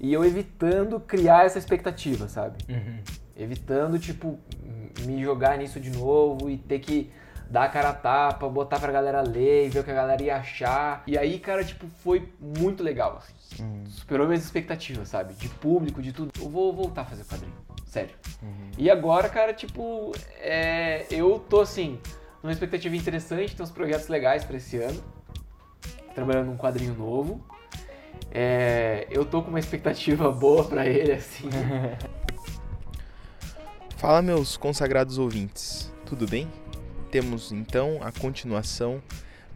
E eu evitando criar essa expectativa, sabe? Uhum. Evitando, tipo, me jogar nisso de novo e ter que dar a cara a tapa, botar pra galera ler e ver o que a galera ia achar. E aí, cara, tipo, foi muito legal, assim. Uhum. Superou minhas expectativas, sabe? De público, de tudo. Eu vou voltar a fazer quadrinho. Sério. Uhum. E agora, cara, tipo, é, eu tô assim, numa expectativa interessante, tem uns projetos legais pra esse ano. Trabalhando num quadrinho novo. É, eu tô com uma expectativa boa pra ele, assim. Fala, meus consagrados ouvintes, tudo bem? Temos então a continuação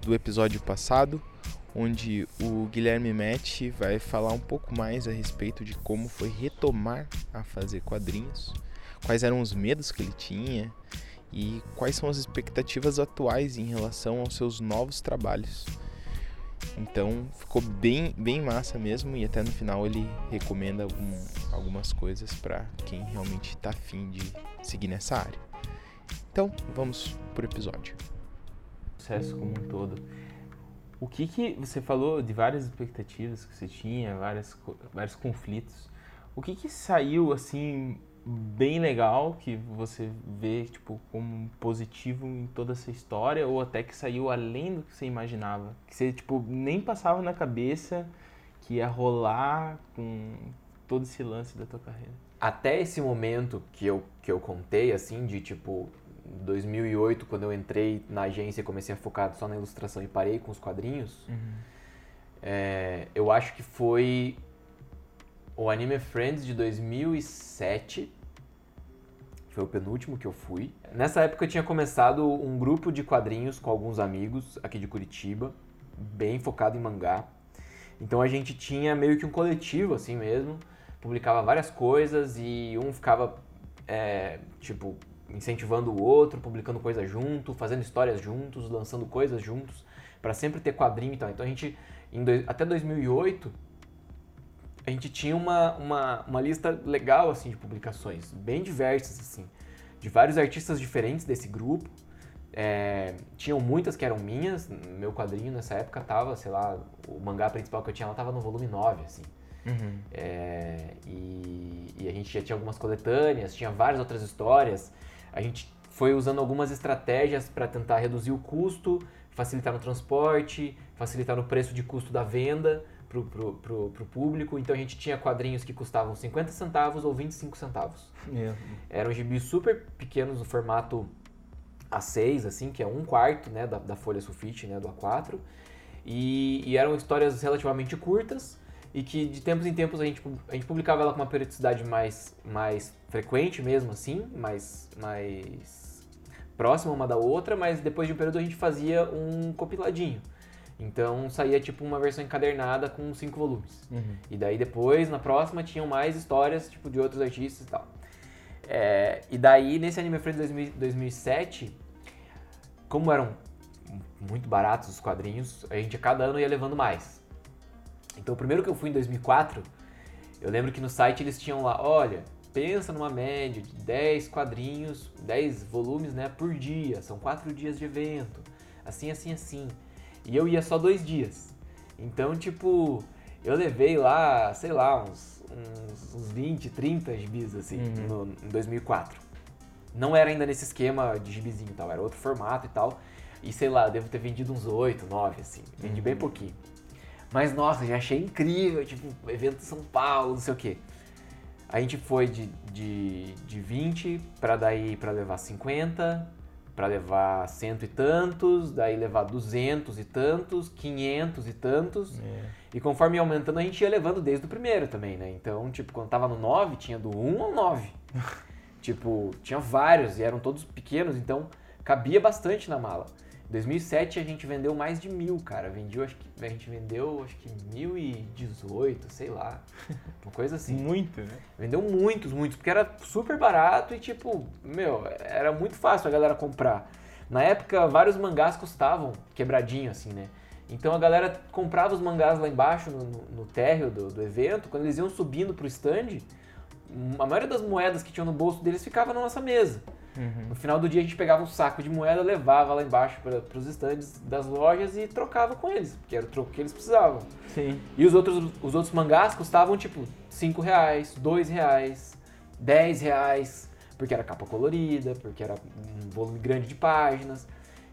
do episódio passado, onde o Guilherme Metti vai falar um pouco mais a respeito de como foi retomar a fazer quadrinhos, quais eram os medos que ele tinha e quais são as expectativas atuais em relação aos seus novos trabalhos. Então ficou bem, bem massa mesmo e até no final ele recomenda algum, algumas coisas para quem realmente está afim de seguir nessa área. Então vamos pro episódio. Processo como um todo. O que que você falou de várias expectativas que você tinha, várias, vários conflitos. O que que saiu assim bem legal que você vê tipo como positivo em toda essa história ou até que saiu além do que você imaginava, que você tipo nem passava na cabeça que ia rolar com todo esse lance da tua carreira. Até esse momento que eu, que eu contei, assim, de tipo 2008, quando eu entrei na agência e comecei a focar só na ilustração e parei com os quadrinhos, é, eu acho que foi o Anime Friends de 2007. Foi o penúltimo que eu fui. Nessa época eu tinha começado um grupo de quadrinhos com alguns amigos aqui de Curitiba, bem focado em mangá. Então a gente tinha meio que um coletivo assim mesmo, publicava várias coisas e um ficava é, tipo incentivando o outro, publicando coisas junto, fazendo histórias juntos, lançando coisas juntos, para sempre ter quadrinho e tal. Então a gente dois- até 2008 a gente tinha uma, uma, uma lista legal assim de publicações, bem diversas assim, de vários artistas diferentes desse grupo. É, tinham muitas que eram minhas, meu quadrinho nessa época tava, sei lá, o mangá principal que eu tinha lá tava no volume 9, assim. É, e, e a gente já tinha algumas coletâneas, tinha várias outras histórias. A gente foi usando algumas estratégias para tentar reduzir o custo, facilitar no transporte, facilitar no preço de custo da venda pro, pro, pro, pro público. Então a gente tinha quadrinhos que custavam 50 centavos ou 25 centavos. Eram gibis super pequenos no formato A6, assim, que é um quarto né, da, da folha sulfite, né, do A4. E, e eram histórias relativamente curtas e que de tempos em tempos a gente, a gente publicava ela com uma periodicidade mais, mais frequente mesmo, assim, mais, mais próxima uma da outra, mas depois de um período a gente fazia um compiladinho. Então saía tipo uma versão encadernada com cinco volumes. E daí depois, na próxima, tinham mais histórias tipo de outros artistas e tal. É, e daí, nesse Anime Friends 2000 2007, como eram muito baratos os quadrinhos, a gente a cada ano ia levando mais. Então, o primeiro que eu fui em 2004, eu lembro que no site eles tinham lá, olha, pensa numa média de 10 quadrinhos, 10 volumes, né, por dia, são 4 dias de evento, assim, assim, assim. E eu ia só dois dias. Então, tipo, eu levei lá, sei lá, uns, uns, uns 20, 30 gibis, assim, no, em 2004. Não era ainda nesse esquema de gibizinho e tal, era outro formato e tal. E sei lá, devo ter vendido uns 8, 9, assim. Vendi bem pouquinho. Mas nossa, já achei incrível, tipo, evento em São Paulo, não sei o quê. A gente foi de, de, de 20 para daí para levar 50, para levar cento e tantos, daí levar 200 e tantos, 500 e tantos. E conforme ia aumentando, a gente ia levando desde o primeiro também, né? Então, tipo, quando tava no 9, tinha do 1 ao 9. tipo, tinha vários e eram todos pequenos, então cabia bastante na mala. Em 2007 a gente vendeu mais de mil, cara. Vendeu, acho que, a gente vendeu, acho que 1018, sei lá. Uma coisa assim. Muito, né? Vendeu muitos, muitos, porque era super barato e, tipo, meu, era muito fácil a galera comprar. Na época, vários mangás custavam quebradinho, assim, né? Então a galera comprava os mangás lá embaixo, no, no- no térreo do, do evento, quando eles iam subindo pro stand, a maioria das moedas que tinham no bolso deles ficava na nossa mesa. Uhum. No final do dia a gente pegava um saco de moeda, levava lá embaixo para os estandes das lojas e trocava com eles, porque era o troco que eles precisavam. Sim. E os outros, os outros mangás custavam tipo 5 reais, 2 reais, 10 reais, porque era capa colorida, porque era um volume grande de páginas.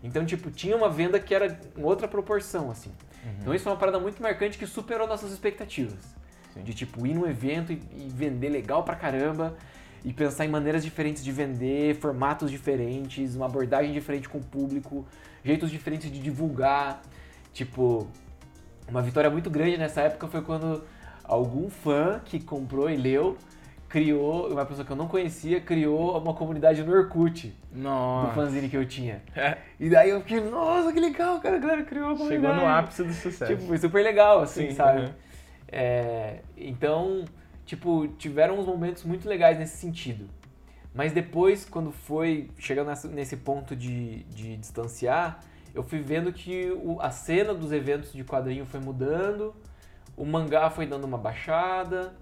Então, tipo, tinha uma venda que era em outra proporção, assim. Uhum. Então isso foi uma parada muito marcante que superou nossas expectativas. Sim. De, tipo, ir num evento e, e vender legal pra caramba e pensar em maneiras diferentes de vender, formatos diferentes, uma abordagem diferente com o público, jeitos diferentes de divulgar. Tipo, uma vitória muito grande nessa época foi quando algum fã que comprou e leu criou, uma pessoa que eu não conhecia, criou uma comunidade no Orkut. Nossa. Do fanzine que eu tinha. É. E daí eu fiquei, nossa, que legal, cara, a galera criou uma comunidade. Chegou no ápice do sucesso. Tipo, foi super legal, assim, Sim, sabe? Uhum. É, então, tipo, tiveram uns momentos muito legais nesse sentido. Mas depois, quando foi chegando nesse ponto de, de distanciar, eu fui vendo que o, a cena dos eventos de quadrinho foi mudando, o mangá foi dando uma baixada,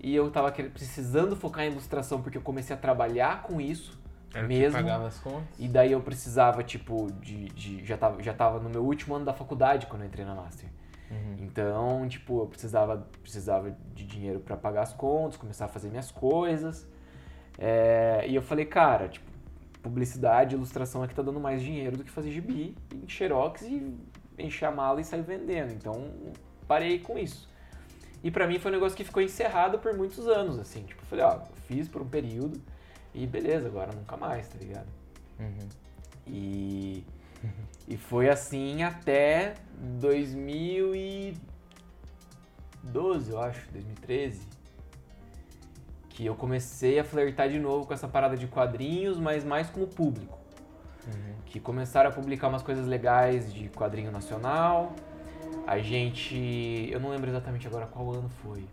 e eu tava precisando focar em ilustração porque eu comecei a trabalhar com isso Era mesmo. Que pagava as contas. E daí eu precisava, tipo, de, de. já, tava, já tava no meu último ano da faculdade quando eu entrei na Master. Uhum. Então, tipo, eu precisava, precisava de dinheiro para pagar as contas, começar a fazer minhas coisas. É, e eu falei, cara, tipo, publicidade, ilustração é que tá dando mais dinheiro do que fazer gibi, em xerox e encher a mala e sair vendendo. Então, parei com isso. E para mim foi um negócio que ficou encerrado por muitos anos, assim. Tipo, eu falei, ó, fiz por um período e beleza, agora nunca mais, tá ligado? Uhum. E e foi assim até 2012, eu acho, 2013. Que eu comecei a flertar de novo com essa parada de quadrinhos, mas mais como público. Uhum. Que começaram a publicar umas coisas legais de quadrinho nacional. A gente. Eu não lembro exatamente agora qual ano foi,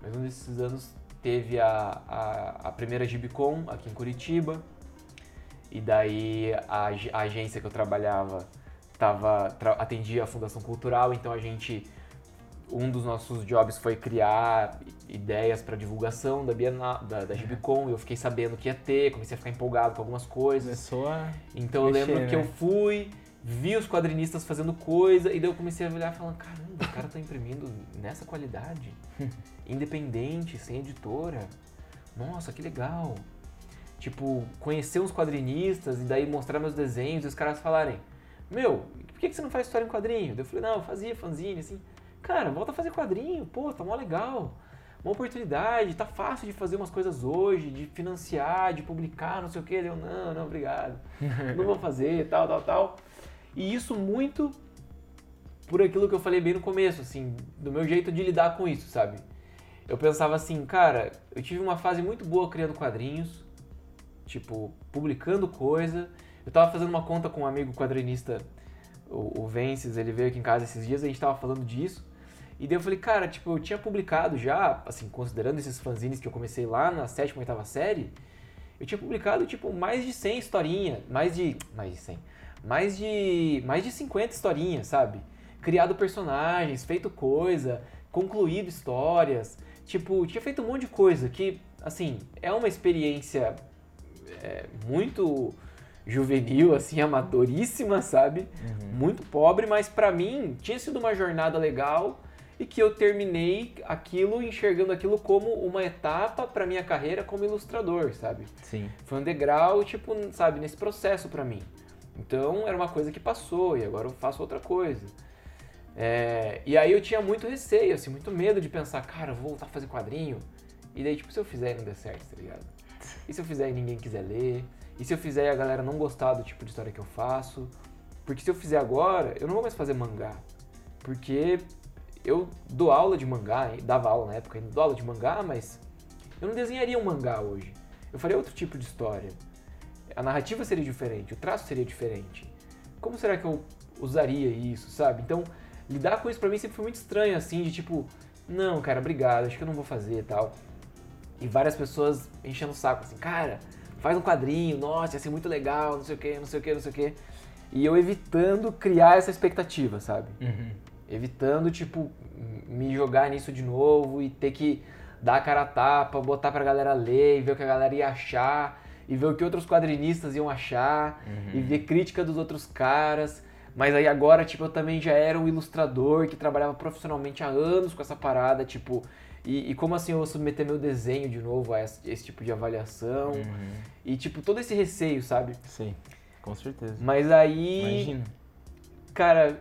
mas um desses anos teve a, a, a primeira Gibicon aqui em Curitiba. E daí a, a agência que eu trabalhava tava, tra, atendia a Fundação Cultural, então a gente. Um dos nossos jobs foi criar ideias para divulgação da Bienal, da, da Gibicon, eu fiquei sabendo que ia ter, comecei a ficar empolgado com algumas coisas. Começou a Então mexer, eu lembro né? que eu fui, vi os quadrinistas fazendo coisa, e daí eu comecei a olhar e falar, caramba, o cara tá imprimindo nessa qualidade, independente, sem editora. Nossa, que legal tipo, conhecer uns quadrinistas e daí mostrar meus desenhos e os caras falarem, meu, por que, você não faz história em quadrinho? Eu falei, não, eu fazia fanzine, assim, cara, volta a fazer quadrinho, pô, tá mó legal, uma oportunidade, tá fácil de fazer umas coisas hoje, de financiar, de publicar, não sei o que, eu, não, não, obrigado, não vou fazer, tal, tal, tal. E isso muito por aquilo que eu falei bem no começo, assim, do meu jeito de lidar com isso, sabe? Eu pensava assim, cara, eu tive uma fase muito boa criando quadrinhos, tipo, publicando coisa. Eu tava fazendo uma conta com um amigo quadrinista, o, o Vences, ele veio aqui em casa esses dias, a gente tava falando disso. E daí eu falei, cara, tipo, eu tinha publicado já, assim, considerando esses fanzines que eu comecei lá na sétima, oitava série, eu tinha publicado, tipo, mais de 100 historinhas, mais de, mais de 100, mais de, mais de 50 historinhas, sabe? Criado personagens, feito coisa, concluído histórias, tipo, tinha feito um monte de coisa que, assim, é uma experiência é, muito juvenil, assim, amadoríssima, sabe? Uhum. Muito pobre, mas para mim tinha sido uma jornada legal e que eu terminei aquilo enxergando aquilo como uma etapa para minha carreira como ilustrador, sabe? Sim. Foi um degrau, tipo, sabe, nesse processo para mim. Então era uma coisa que passou e agora eu faço outra coisa. É, e aí eu tinha muito receio, assim, muito medo de pensar, cara, eu vou voltar a fazer quadrinho. E daí, tipo, se eu fizer e não der certo, tá ligado? E se eu fizer e ninguém quiser ler? E se eu fizer e a galera não gostar do tipo de história que eu faço? Porque se eu fizer agora, eu não vou mais fazer mangá. Porque eu dou aula de mangá, dava aula na época, ainda dou aula de mangá, mas eu não desenharia um mangá hoje. Eu faria outro tipo de história. A narrativa seria diferente, o traço seria diferente. Como será que eu usaria isso, sabe? Então, lidar com isso pra mim sempre foi muito estranho, assim, de tipo, não, cara, obrigado, acho que eu não vou fazer e tal. E várias pessoas enchendo o saco, assim, cara, faz um quadrinho, nossa, ia ser muito legal, não sei o que, não sei o que, não sei o que. E eu evitando criar essa expectativa, sabe? Uhum. Evitando, tipo, me jogar nisso de novo e ter que dar a cara a tapa, botar pra galera ler e ver o que a galera ia achar. e ver o que outros quadrinistas iam achar, uhum. e ver crítica dos outros caras. Mas aí agora, tipo, eu também já era um ilustrador que trabalhava profissionalmente há anos com essa parada, tipo, e, e, como assim eu vou submeter meu desenho de novo a esse, esse tipo de avaliação? Uhum. E tipo, todo esse receio, sabe? Sim, com certeza. Mas aí. Imagina. Cara,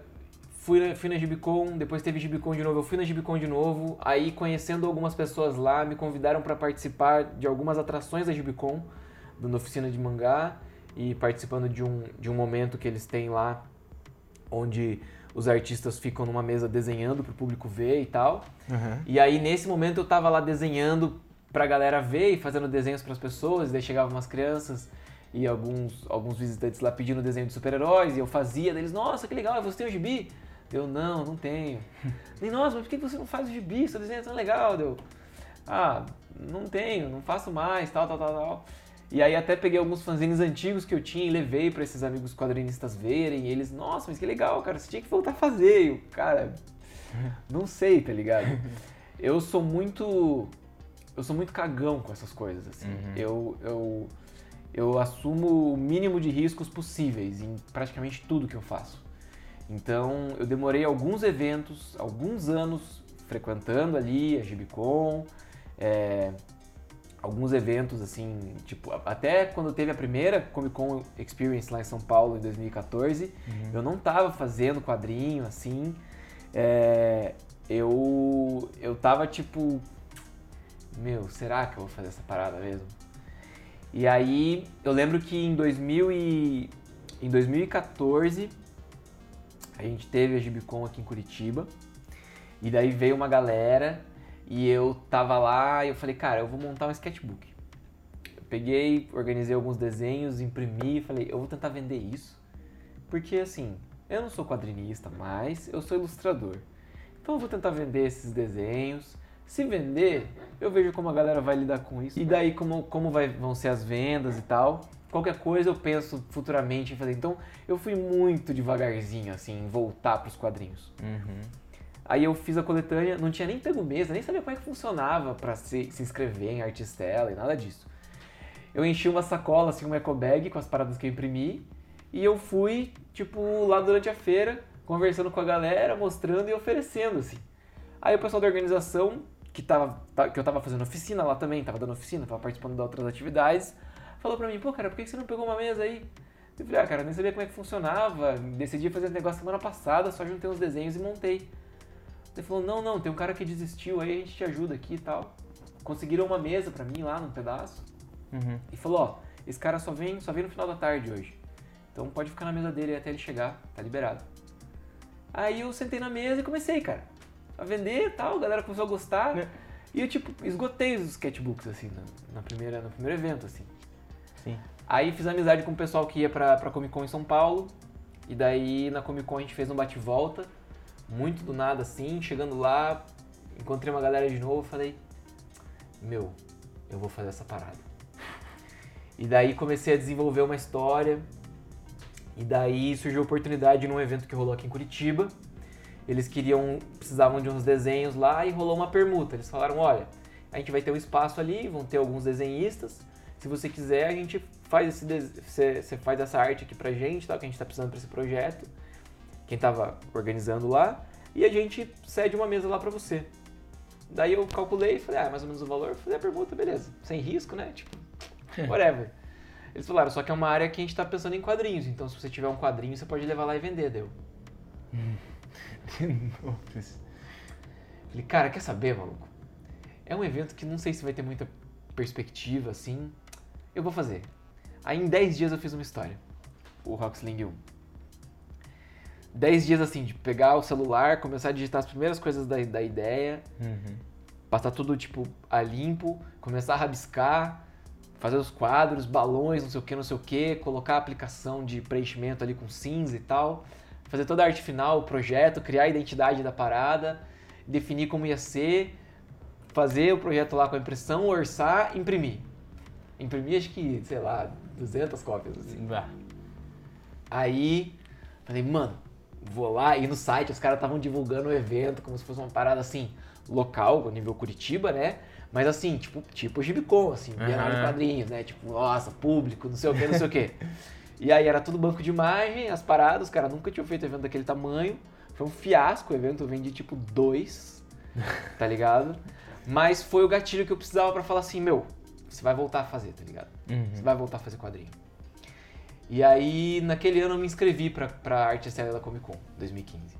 fui na, fui na Gibicon, depois teve Gibicon de novo, eu fui na Gibicon de novo, aí conhecendo algumas pessoas lá, me convidaram para participar de algumas atrações da Gibicon, dando oficina de mangá e participando de um, de um momento que eles têm lá, onde os artistas ficam numa mesa desenhando para o público ver e tal. Uhum. E aí, nesse momento, eu tava lá desenhando pra galera ver e fazendo desenhos para as pessoas. E daí chegavam umas crianças e alguns, alguns visitantes lá pedindo desenho de super-heróis. E eu fazia deles, nossa, que legal, você tem um gibi? Eu, não, não tenho. E, nossa, mas por que você não faz o gibi? Seu desenho é tão legal. Deu, ah, não tenho, não faço mais, tal, tal, tal, tal. E aí até peguei alguns fanzines antigos que eu tinha e levei para esses amigos quadrinistas verem. E eles, nossa, mas que legal, cara, você tinha que voltar a fazer. E eu, cara, não sei, tá ligado? Eu sou muito. Eu sou muito cagão com essas coisas, assim. Uhum. Eu, eu, eu assumo o mínimo de riscos possíveis em praticamente tudo que eu faço. Então, eu demorei alguns eventos, alguns anos frequentando ali a Gibicon, é, alguns eventos, assim, tipo, até quando teve a primeira Comic Con Experience lá em São Paulo, em 2014, uhum. eu não tava fazendo quadrinho, assim, é, eu, eu tava, tipo, meu, será que eu vou fazer essa parada mesmo? E aí, eu lembro que em, 2000 e, em 2014, a gente teve a Gibicon aqui em Curitiba, e daí veio uma galera e eu tava lá e eu falei, cara, eu vou montar um sketchbook. Eu peguei, organizei alguns desenhos, imprimi e falei, eu vou tentar vender isso. Porque assim, eu não sou quadrinista, mas eu sou ilustrador. Então eu vou tentar vender esses desenhos. Se vender, eu vejo como a galera vai lidar com isso. E daí como, como vai, vão ser as vendas e tal. Qualquer coisa eu penso futuramente em fazer. Então eu fui muito devagarzinho, assim, em voltar para os quadrinhos. Uhum. Aí eu fiz a coletânea, não tinha nem pego mesa, nem sabia como é que funcionava para se, se inscrever em Artistela e nada disso. Eu enchi uma sacola, assim, uma eco bag com as paradas que eu imprimi e eu fui, tipo, lá durante a feira, conversando com a galera, mostrando e oferecendo, assim. Aí o pessoal da organização, que, tava, tá, que eu tava fazendo oficina lá também, tava dando oficina, tava participando de outras atividades, falou pra mim, pô, cara, por que você não pegou uma mesa aí? Eu falei, ah, cara, eu nem sabia como é que funcionava, decidi fazer esse negócio semana passada, só juntei uns desenhos e montei. Ele falou, não, não, tem um cara que desistiu, aí a gente te ajuda aqui e tal. Conseguiram uma mesa pra mim lá num pedaço. Uhum. E falou, ó, esse cara só vem, só vem no final da tarde hoje. Então pode ficar na mesa dele até ele chegar, tá liberado. Aí eu sentei na mesa e comecei, cara, a vender e tal, a galera começou a gostar. É. E eu, tipo, esgotei os sketchbooks, assim, na, na, primeira, no primeiro evento, assim. Sim. Aí fiz amizade com o pessoal que ia pra, pra Comic Con em São Paulo. E daí na Comic Con a gente fez um bate-volta muito do nada assim, chegando lá, encontrei uma galera de novo, falei, meu, eu vou fazer essa parada. E daí comecei a desenvolver uma história, e daí surgiu a oportunidade num evento que rolou aqui em Curitiba. Eles queriam, precisavam de uns desenhos lá e rolou uma permuta. Eles falaram, olha, a gente vai ter um espaço ali, vão ter alguns desenhistas. Se você quiser, a gente faz esse você, faz essa arte aqui pra gente, tá? Que a gente tá precisando para esse projeto quem estava organizando lá, e a gente cede uma mesa lá para você. Daí eu calculei e falei, ah, mais ou menos o valor, falei a pergunta, beleza, sem risco, né? Tipo, whatever. Eles falaram, só que é uma área que a gente está pensando em quadrinhos, então se você tiver um quadrinho, você pode levar lá e vender, deu. Falei, cara, quer saber, maluco? É um evento que não sei se vai ter muita perspectiva, assim. Eu vou fazer. Aí em 10 dias eu fiz uma história. O Rocksling 1. 10 dias assim, de pegar o celular, começar a digitar as primeiras coisas da, da ideia, uhum. passar tudo tipo a limpo, começar a rabiscar, fazer os quadros, balões, não sei o que, não sei o que, colocar a aplicação de preenchimento ali com cinza e tal, fazer toda a arte final, o projeto, criar a identidade da parada, definir como ia ser, fazer o projeto lá com a impressão, orçar, imprimir. Imprimir acho que, sei lá, 200 cópias assim. Aí, falei, mano, vou lá e no site os caras estavam divulgando o evento como se fosse uma parada assim, local, nível Curitiba, né? Mas assim, tipo, tipo Gibicon, assim, Bienal de. Quadrinhos, né? Tipo, nossa, público, não sei o que, não sei o que. E aí era tudo banco de imagem, as paradas, os caras nunca tinham feito evento daquele tamanho. Foi um fiasco o evento, eu vendi tipo dois, tá ligado? Mas foi o gatilho que eu precisava pra falar assim, meu, você vai voltar a fazer, tá ligado? Uhum. Você vai voltar a fazer quadrinho. E aí, naquele ano eu me inscrevi pra, pra Arte Externa da Comic Con, 2015.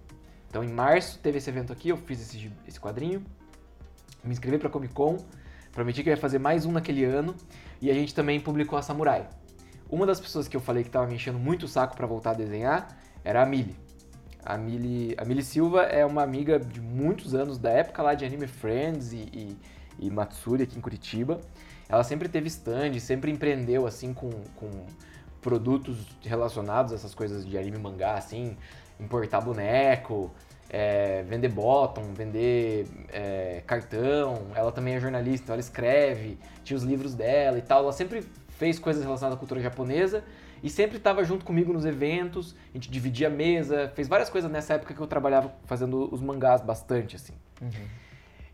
Então, em março teve esse evento aqui, eu fiz esse, esse quadrinho, me inscrevi pra Comic Con, prometi que ia fazer mais um naquele ano, e a gente também publicou a Samurai. Uma das pessoas que eu falei que tava me enchendo muito o saco pra voltar a desenhar era a Mili. A Mili, a Mili Silva é uma amiga de muitos anos, da época lá de Anime Friends e, e, e Matsuri aqui em Curitiba. Ela sempre teve stand, sempre empreendeu assim com, com produtos relacionados a essas coisas de anime e mangá, assim, importar boneco, é, vender bottom, vender é, cartão. Ela também é jornalista, então ela escreve, tinha os livros dela e tal. Ela sempre fez coisas relacionadas à cultura japonesa e sempre estava junto comigo nos eventos. A gente dividia a mesa, fez várias coisas nessa época que eu trabalhava fazendo os mangás bastante, assim.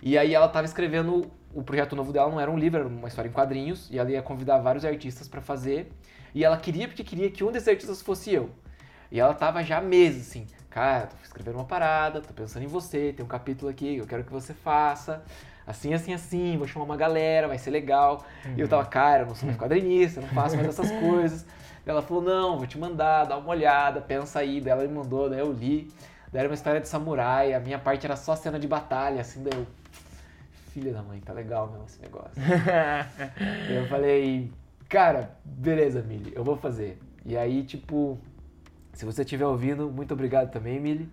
E aí ela tava escrevendo o projeto novo dela, não era um livro, era uma história em quadrinhos, e ela ia convidar vários artistas pra fazer. E ela queria porque queria que um desses artistas fosse eu. E ela tava já há meses assim, cara, tô escrevendo uma parada, tô pensando em você, tem um capítulo aqui, eu quero que você faça. Assim, assim, assim, vou chamar uma galera, vai ser legal. E eu tava, cara, eu não sou mais quadrinista, eu não faço mais essas coisas. Ela falou, não, vou te mandar, dá uma olhada, pensa aí. Daí ela me mandou, daí eu li. Daí era uma história de samurai, a minha parte era só cena de batalha, assim, daí eu... Filha da mãe, tá legal mesmo esse negócio. Eu falei, cara, beleza, Mili, eu vou fazer. E aí, tipo, se você estiver ouvindo, muito obrigado também, Mili.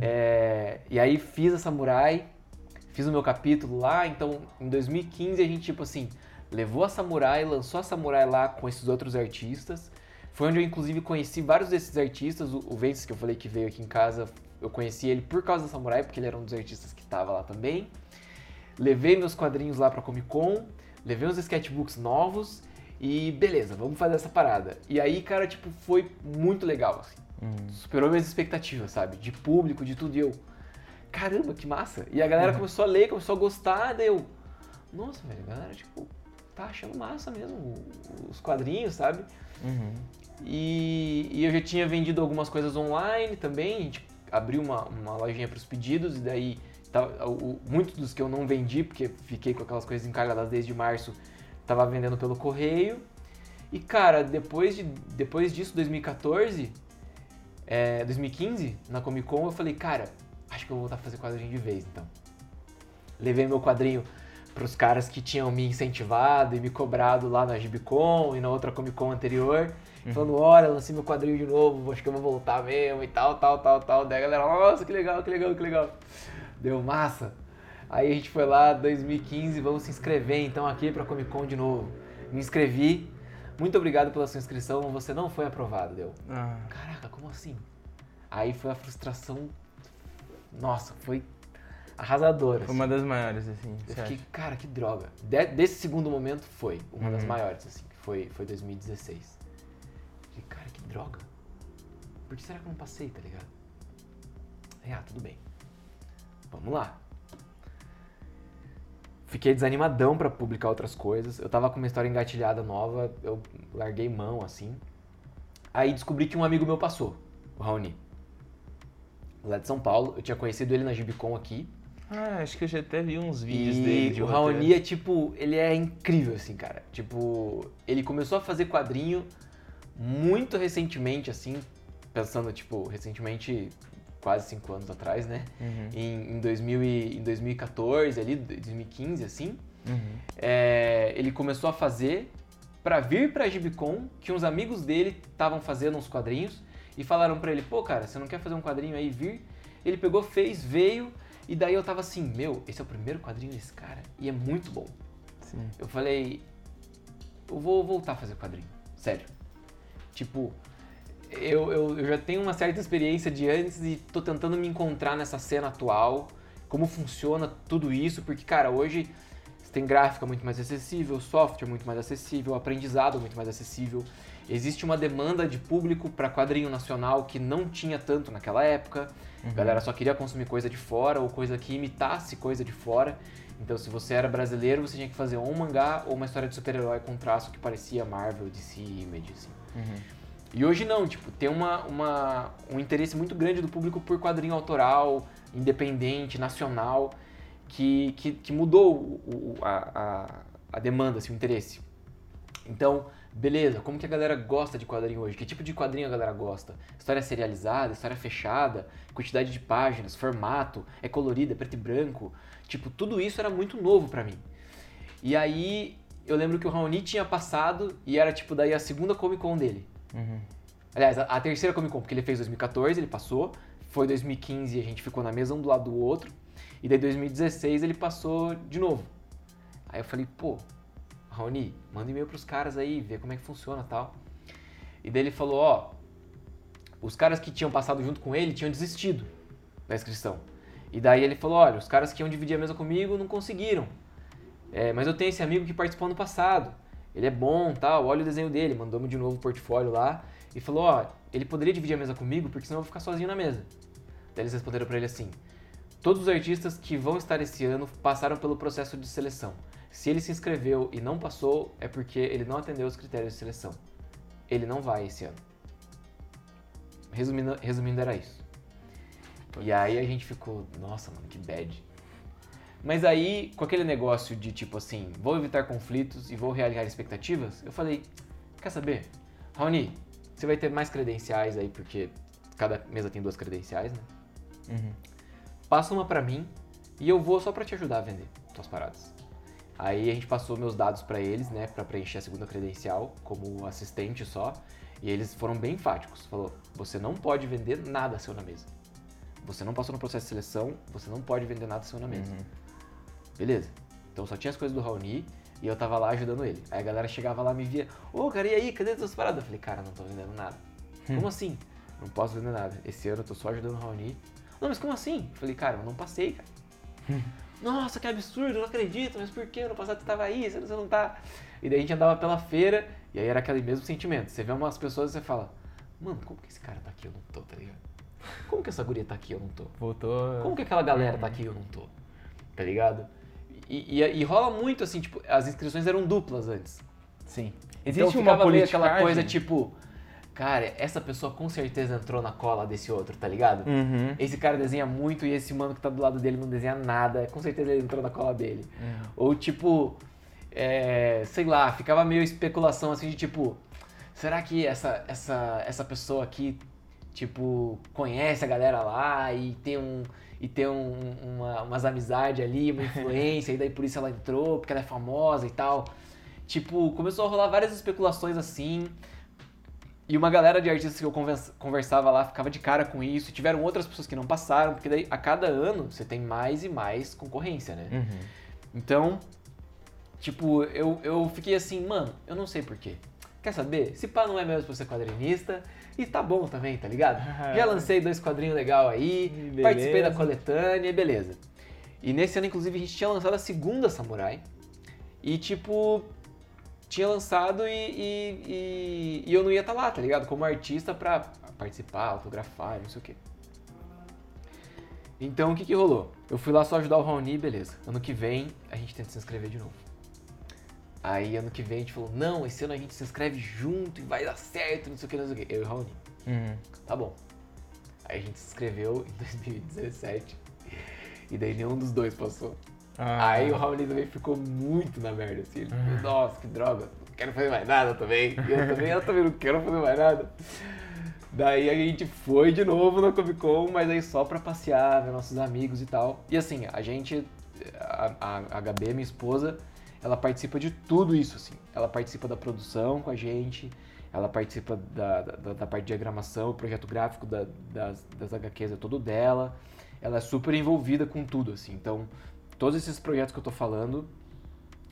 É, e aí fiz a Samurai, fiz o meu capítulo lá, então em 2015 a gente, tipo assim, levou a Samurai, lançou a Samurai lá com esses outros artistas. Foi onde eu, inclusive, conheci vários desses artistas. O, o Vences, que eu falei que veio aqui em casa, eu conheci ele por causa da Samurai, porque ele era um dos artistas que estava lá também. Levei meus quadrinhos lá pra Comic Con, levei uns sketchbooks novos e beleza, vamos fazer essa parada. E aí, cara, tipo, foi muito legal, assim. Superou minhas expectativas, sabe? De público, de tudo. E eu, caramba, que massa. E a galera começou a ler, começou a gostar, daí eu, nossa, velho, a galera, tipo, tá achando massa mesmo os quadrinhos, sabe? Uhum. E, e eu já tinha vendido algumas coisas online também, a gente abriu uma, uma lojinha para os pedidos e daí tava- o- muitos dos que eu não vendi, porque fiquei com aquelas coisas encargadas desde março, tava vendendo pelo correio. E cara, depois, de, depois disso, 2014, é, 2015, na Comic Con, eu falei, cara, acho que eu vou voltar a fazer quadrinho de vez então. Levei meu quadrinho pros caras que tinham me incentivado e me cobrado lá na Gibicon e na outra Comic Con anterior. Falando, olha, lancei meu quadrinho de novo, acho que eu vou voltar mesmo e tal, tal, tal, tal. Daí a galera, nossa, que legal, que legal, que legal. Deu massa. Aí a gente foi lá, 2015, vamos se inscrever então aqui pra Comic Con de novo. Me inscrevi. Muito obrigado pela sua inscrição, você não foi aprovado, deu. Ah, Caraca, como assim? Aí foi a frustração. Nossa, foi arrasadora. foi uma das maiores, assim. Eu fiquei, acha? cara, que droga. De- desse segundo momento foi uma das Uhum. maiores, assim, foi, foi 2016. Fiquei, cara, que droga. Por que será que eu não passei, tá ligado? Aí, ah, tudo bem. Vamos lá. Fiquei desanimadão pra publicar outras coisas. Eu tava com uma história engatilhada nova, eu larguei mão, assim. Aí descobri que um amigo meu passou, o Raoni. Lá de São Paulo. Eu tinha conhecido ele na Gibicon aqui. Ah, acho que eu já até vi uns vídeos E dele de o. Raoni é tipo, ele é incrível assim, cara. Tipo, ele começou a fazer quadrinho muito recentemente, assim, pensando, tipo, recentemente, quase cinco anos atrás, né? Uhum, Em, em, 2000 e, em 2014, ali, 2015, assim. uhum. É, ele começou a fazer pra vir pra Gibicon, que uns amigos dele estavam fazendo uns quadrinhos e falaram pra ele, pô, cara, você não quer fazer um quadrinho aí vir? Ele pegou, fez, veio e daí eu tava assim, meu, esse é o primeiro quadrinho desse cara e é muito bom. Sim. Eu falei, eu vou voltar a fazer quadrinho, sério. Tipo, eu, eu, eu já tenho uma certa experiência de antes e tô tentando me encontrar nessa cena atual, como funciona tudo isso, porque, cara, hoje você tem gráfica muito mais acessível, software muito mais acessível, aprendizado muito mais acessível. Existe uma demanda de público para quadrinho nacional que não tinha tanto naquela época. A galera só queria consumir coisa de fora ou coisa que imitasse coisa de fora. Então, se você era brasileiro, você tinha que fazer ou um mangá ou uma história de super-herói com traço que parecia Marvel, DC, Image, assim. Uhum. E hoje não, tipo, tem uma, uma, um interesse muito grande do público por quadrinho autoral, independente, nacional, que, que, que mudou o, o, a, a, demanda, assim, o interesse. Então, beleza, como que a galera gosta de quadrinho hoje? Que tipo de quadrinho a galera gosta? História serializada, história fechada, quantidade de páginas, formato, é colorido, é preto e branco. Tipo, tudo isso era muito novo pra mim. E aí, eu lembro que o Raoni tinha passado e era tipo daí a segunda Comic Con dele. Uhum. Aliás, a, a terceira Comic Con, porque ele fez 2014, ele passou. Foi 2015 e a gente ficou na mesa um do lado do outro. E daí 2016 ele passou de novo. Aí eu falei, pô, Raoni, manda e-mail pros caras aí, vê como é que funciona tal. E daí ele falou, ó, os caras que tinham passado junto com ele tinham desistido da inscrição. E daí ele falou, olha, os caras que iam dividir a mesa comigo não conseguiram. É, mas eu tenho esse amigo que participou no passado. Ele é bom, tal, olha o desenho dele, mandou-me de novo o portfólio lá e falou, ó, ele poderia dividir a mesa comigo porque senão eu vou ficar sozinho na mesa. Daí eles responderam para ele assim: Todos os artistas que vão estar esse ano passaram pelo processo de seleção. Se ele se inscreveu e não passou, é porque ele não atendeu os critérios de seleção. Ele não vai esse ano. Resumindo, resumindo era isso. E aí a gente ficou, nossa, mano, que bad. Mas aí, com aquele negócio de tipo assim, vou evitar conflitos e vou realinhar expectativas, eu falei, quer saber? Raoni, você vai ter mais credenciais aí, porque cada mesa tem duas credenciais, né? Uhum. Passa uma pra mim e eu vou só pra te ajudar a vender tuas paradas. Aí a gente passou meus dados pra eles, né, Pra preencher a segunda credencial como assistente só, e eles foram bem enfáticos. Falou: "Você não pode vender nada seu na mesa. Você não passou no processo de seleção, você não pode vender nada seu na mesa." Uhum. Beleza. Então só tinha as coisas do Raoni e eu tava lá ajudando ele. Aí a galera chegava lá e me via, ô cara, e aí, cadê as tuas paradas? Eu falei, cara, não tô vendendo nada. Como assim? Não posso vender nada. Esse ano eu tô só ajudando o Raoni. Não, mas como assim? Eu falei, cara, eu não passei, cara. Nossa, que absurdo, eu não acredito, mas por que? Ano passado você tava aí, você não tá. E daí a gente andava pela feira e aí era aquele mesmo sentimento. Você vê umas pessoas e você fala, mano, como que esse cara tá aqui eu não tô, tá ligado? Como que essa guria tá aqui eu não tô? Voltou. Como que aquela galera tá aqui e eu não tô? Tá ligado? E, e, e rola muito assim, tipo, as inscrições eram duplas antes. Sim. Então Existe uma ficava meio política. aquela coisa tipo, cara, essa pessoa com certeza entrou na cola desse outro, tá ligado? Uhum. Esse cara desenha muito e esse mano que tá do lado dele não desenha nada, com certeza ele entrou na cola dele. Uhum. Ou tipo, é, sei lá, ficava meio especulação assim de tipo, será que essa, essa, essa pessoa aqui, tipo, conhece a galera lá e tem um. E tem um, uma, umas amizades ali, uma influência, e daí por isso ela entrou, porque ela é famosa e tal. Tipo, começou a rolar várias especulações assim. E uma galera de artistas que eu convers- conversava lá ficava de cara com isso. Tiveram outras pessoas que não passaram, porque daí a cada ano você tem mais e mais concorrência, né? Uhum. Então, tipo, eu, eu fiquei assim, mano, eu não sei porquê. Quer saber? Se pá não é mesmo pra ser quadrinista, e tá bom também, tá ligado? Já lancei dois quadrinhos legal aí, Beleza. participei da coletânea, beleza. E nesse ano, inclusive, a gente tinha lançado a segunda Samurai. E, tipo, tinha lançado e, e, e- e eu não ia estar lá, tá ligado? Como artista pra participar, autografar, não sei o quê. Então, o que que rolou? Eu fui lá só ajudar o Raoni, beleza. Ano que vem, a gente tenta se inscrever de novo. Aí, ano que vem, a gente falou, não, esse ano a gente se inscreve junto e vai dar certo, não sei o que, não sei o que. Eu e o Raoni. Uhum. Tá bom. Aí a gente se inscreveu em 2017. E daí nenhum dos dois passou. Ah. Aí o Raoni também ficou muito na merda, assim. Ele ficou, nossa, que droga, não quero fazer mais nada também. E eu também, eu também não quero fazer mais nada. Daí a gente foi de novo na Comic Con, mas aí só pra passear, ver nossos amigos e tal. E assim, a gente, a, a, a HB, minha esposa, ela participa de tudo isso, assim. Ela participa da produção com a gente, ela participa da, da, da parte de diagramação, o projeto gráfico da, das, das HQs é todo dela. Ela é super envolvida com tudo, assim. Então, todos esses projetos que eu tô falando,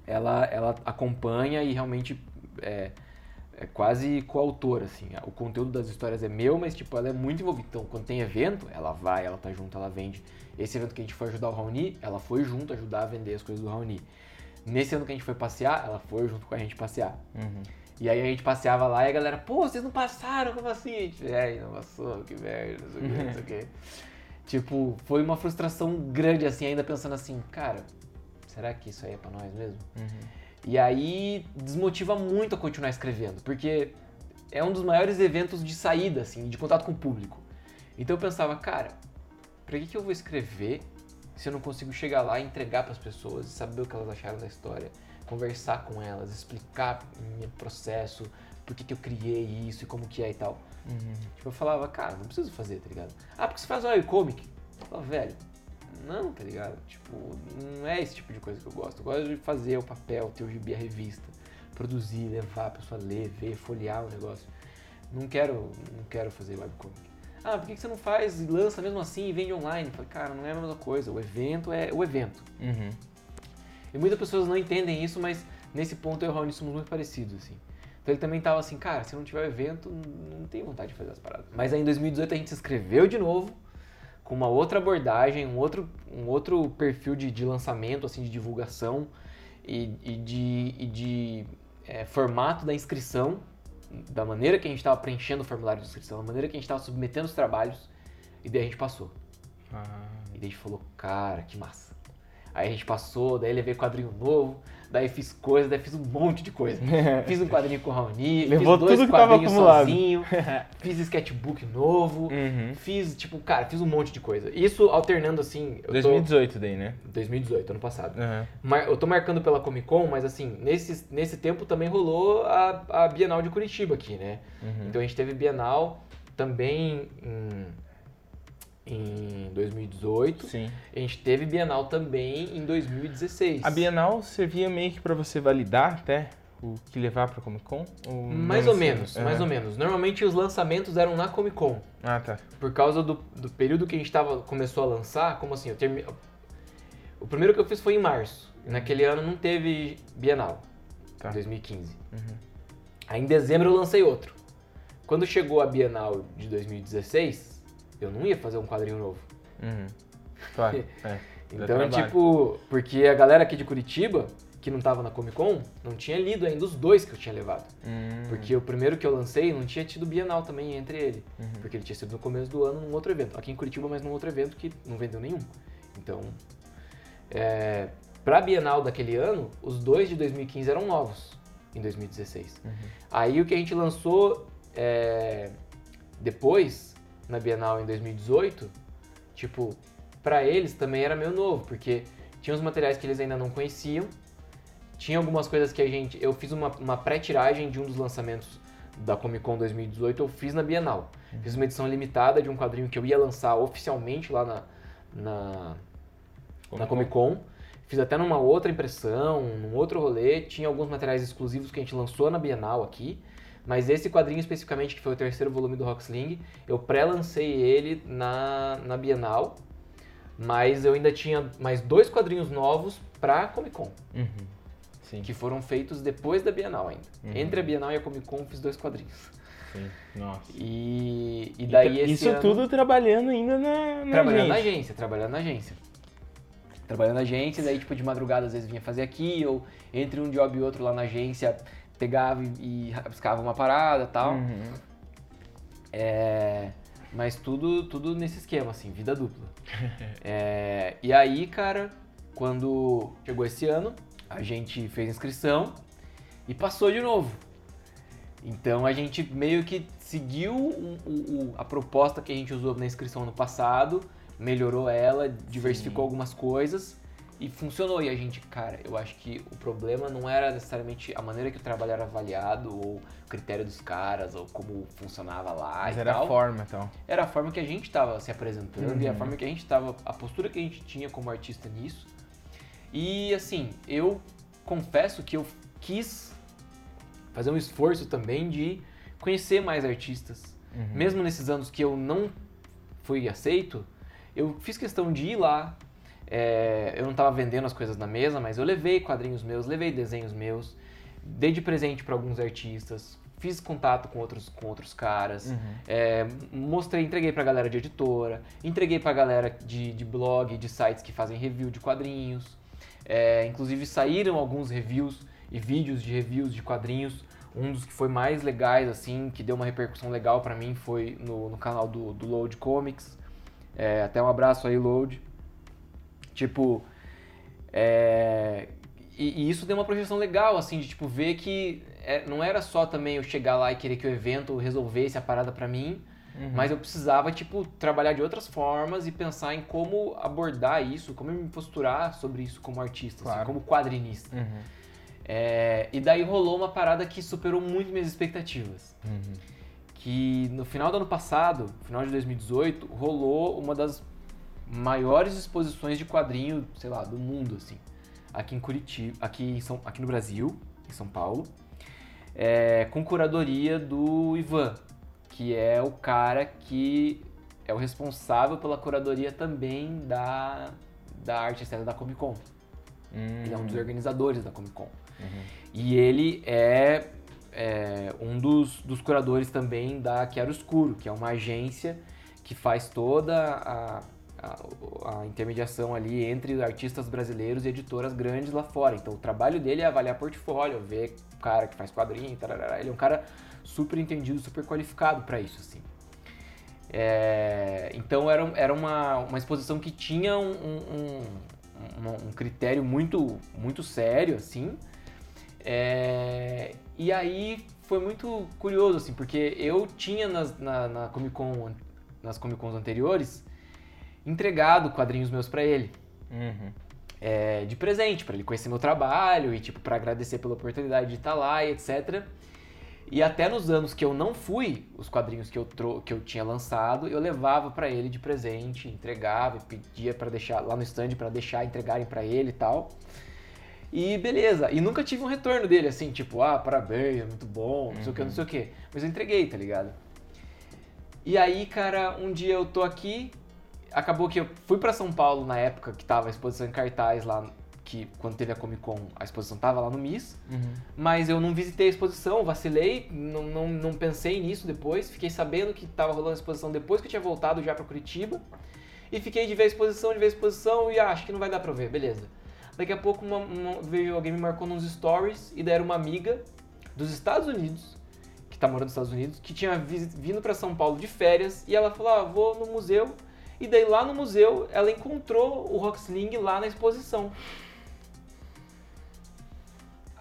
ela, ela acompanha e realmente é, é quase coautora, assim. O conteúdo das histórias é meu, mas, tipo, ela é muito envolvida. Então, quando tem evento, ela vai, ela tá junto, ela vende. Esse evento que a gente foi ajudar o Raoni, ela foi junto ajudar a vender as coisas do Raoni. Nesse ano que a gente foi passear, ela foi junto com a gente passear. Uhum. E aí a gente passeava lá e a galera, pô, vocês não passaram, como assim? A gente, é, não passou, que merda, não sei o que, não sei o que. Tipo, foi uma frustração grande, assim, ainda pensando assim, cara, será que isso aí é pra nós mesmo? Uhum. E aí desmotiva muito a continuar escrevendo, porque é um dos maiores eventos de saída, assim, de contato com o público. Então eu pensava, cara, pra que, que eu vou escrever se eu não consigo chegar lá e entregar para as pessoas, saber o que elas acharam da história, conversar com elas, explicar o meu processo, por que, que eu criei isso e como que é e tal. Uhum. Tipo, eu falava, cara, não preciso fazer, tá ligado? Ah, porque você faz um webcomic. Eu falava, velho, não, tá ligado? Tipo, não é esse tipo de coisa que eu gosto. Eu gosto de fazer o papel, ter o gibi, a revista, produzir, levar a pessoa ler, ver, folhear o negócio. Não quero, não quero fazer webcomic. Ah, por que você não faz e lança mesmo assim e vende online? Eu falei, cara, não é a mesma coisa. O evento é o evento. Uhum. E muitas pessoas não entendem isso, mas nesse ponto eu e o Raoni somos muito parecidos, assim. Então ele também tava assim, cara, se não tiver evento, não tenho vontade de fazer as paradas. Mas aí em 2018 a gente se inscreveu de novo, com uma outra abordagem, um outro, um outro perfil de, de lançamento, assim, de divulgação e, e de, e de é, formato da inscrição, da maneira que a gente estava preenchendo o formulário de inscrição, da maneira que a gente estava submetendo os trabalhos, e daí a gente passou. Ah, E daí a gente falou, cara, que massa. Aí a gente passou, daí levei quadrinho novo, daí fiz coisa, daí fiz um monte de coisa. Fiz um quadrinho com o Raoni, Levou fiz dois tudo que tava quadrinhos acumulado. sozinho, fiz sketchbook novo, Uhum. fiz, tipo, cara, fiz um monte de coisa. Isso alternando assim, eu tô... 2018 daí, né? 2018, ano passado. Uhum. Mar- Eu tô marcando pela Comic Con, mas assim, nesse, nesse tempo também rolou a, a Bienal de Curitiba aqui, né? Uhum. Então a gente teve Bienal também em, em 2018. Sim. A gente teve Bienal também em 2016. A Bienal servia meio que pra você validar até o que levar pra Comic Con? Ou Mais ou menos, mais Uhum. ou menos. Normalmente os lançamentos eram na Comic Con. Ah, tá. Por causa do, do período que a gente tava, começou a lançar, como assim, eu termi... O primeiro que eu fiz foi em março. E naquele ano não teve Bienal, Tá. em 2015. Uhum. Aí em dezembro eu lancei outro. Quando chegou a Bienal de 2016, eu não ia fazer um quadrinho novo. Uhum. Claro. É. Então, tipo, porque a galera aqui de Curitiba, que não tava na Comic Con, não tinha lido ainda os dois que eu tinha levado. Hum. Porque o primeiro que eu lancei não tinha tido Bienal também entre ele. Uhum. Porque ele tinha sido no começo do ano num outro evento. Aqui em Curitiba, mas num outro evento que não vendeu nenhum. Então, é, pra Bienal daquele ano, os dois de 2015 eram novos, em 2016. Uhum. Aí o que a gente lançou é, depois, na Bienal em 2018, tipo, pra eles também era meio novo, porque tinha os materiais que eles ainda não conheciam, tinha algumas coisas que a gente. Eu fiz uma, uma pré-tiragem de um dos lançamentos da Comic Con 2018, eu fiz na Bienal. Fiz uma edição limitada de um quadrinho que eu ia lançar oficialmente lá na, na, na Comic Con. Fiz até numa outra impressão, num outro rolê. Tinha alguns materiais exclusivos que a gente lançou na Bienal aqui. Mas esse quadrinho especificamente, que foi o terceiro volume do Rocksling, eu pré-lancei ele na, na Bienal. Mas eu ainda tinha mais dois quadrinhos novos pra Comic Con, Uhum. Sim, que foram feitos depois da Bienal ainda. Uhum. Entre a Bienal e a Comic Con, fiz dois quadrinhos. sim. Nossa. E, e daí esse Isso ano- tudo trabalhando ainda na, na trabalhando na gente. agência, trabalhando na agência. Trabalhando na agência, daí tipo de madrugada às vezes vinha fazer aqui, ou entre um job e outro lá na agência, pegava e, e rabiscava uma parada e tal. Uhum. É, mas tudo, tudo nesse esquema, assim, vida dupla. É, e aí, cara, quando chegou esse ano, a gente fez inscrição e passou de novo. Então a gente meio que seguiu o- o- o- a proposta que a gente usou na inscrição ano passado, melhorou ela, diversificou Sim. algumas coisas e funcionou. E a gente, cara, eu acho que o problema não era necessariamente a maneira que o trabalho era avaliado ou o critério dos caras ou como funcionava lá Mas era tal a forma então. era a forma que a gente estava se apresentando e a Uhum. forma que a gente estava, a postura que a gente tinha como artista nisso. E assim, eu confesso que eu quis fazer um esforço também de conhecer mais artistas. Uhum. Mesmo nesses anos que eu não fui aceito, eu fiz questão de ir lá. É, eu não estava vendendo as coisas na mesa, mas eu levei quadrinhos meus, levei desenhos meus, dei de presente para alguns artistas, fiz contato com outros, com outros caras. Uhum. É, mostrei, entreguei pra galera de editora, entreguei pra galera de, de blog, de sites que fazem review de quadrinhos. É, inclusive saíram alguns reviews e vídeos de reviews de quadrinhos. Um dos que foi mais legais, assim, que deu uma repercussão legal pra mim foi no, no canal do, do Load Comics. É, até um abraço aí, Load. Tipo, É, e, e, isso deu uma projeção legal, assim, de tipo, ver que é, não era só também eu chegar lá e querer que o evento resolvesse a parada para mim, uhum. mas eu precisava, tipo, trabalhar de outras formas e pensar em como abordar isso, como me posturar sobre isso como artista, assim, claro. assim, como quadrinista. Uhum. É, e daí rolou uma parada que superou muito minhas expectativas. Uhum. Que no final do ano passado, final de 2018, rolou uma das maiores exposições de quadrinho, sei lá, do mundo, assim. Aqui em Curitiba, aqui, em São, aqui no Brasil, em São Paulo, é, com curadoria do Ivan, que é o cara que é o responsável pela curadoria também da, da arte externa da Comic Con. Hum. Ele é um dos hum. organizadores da Comic Con. Uhum. E ele é, é, um dos, dos curadores também da Quero Escuro, que é uma agência que faz toda a a, a, intermediação ali entre artistas brasileiros e editoras grandes lá fora. Então o trabalho dele é avaliar portfólio, ver o cara que faz quadrinho, ele é um cara super entendido, super qualificado para isso, assim. É, então era, era uma, uma exposição que tinha um, um, um, um critério muito, muito sério, assim. É, e aí foi muito curioso, assim, porque eu tinha nas, na, na Comic Con, nas Comic Cons anteriores entregado quadrinhos meus para ele. Uhum. É, de presente, para ele conhecer meu trabalho e, tipo, para agradecer pela oportunidade de estar tá lá e etc. E até nos anos que eu não fui, os quadrinhos que eu, que eu tinha lançado, eu levava para ele de presente, entregava, pedia para deixar lá no stand para deixar entregarem para ele e tal. E beleza, e nunca tive um retorno dele assim, tipo, ah, parabéns, é muito bom, não sei o que, não sei o que. Mas eu entreguei, tá ligado? E aí, cara, um dia eu tô aqui, acabou que eu fui para São Paulo na época que tava a exposição em cartaz lá, que quando teve a Comic Con, a exposição tava lá no MIS, uhum. mas eu não visitei a exposição, vacilei, não, não, não pensei nisso depois, fiquei sabendo que tava rolando a exposição depois que eu tinha voltado já para Curitiba, e fiquei de ver a exposição, de ver a exposição, e ah, acho que não vai dar pra ver, beleza. Daqui a pouco uma, uma, veio alguém me marcou nos stories, e daí era uma amiga dos Estados Unidos, que tá morando nos Estados Unidos, que tinha vindo para São Paulo de férias, e ela falou, ah, vou no museu e daí lá no museu ela encontrou o Rocksling lá na exposição.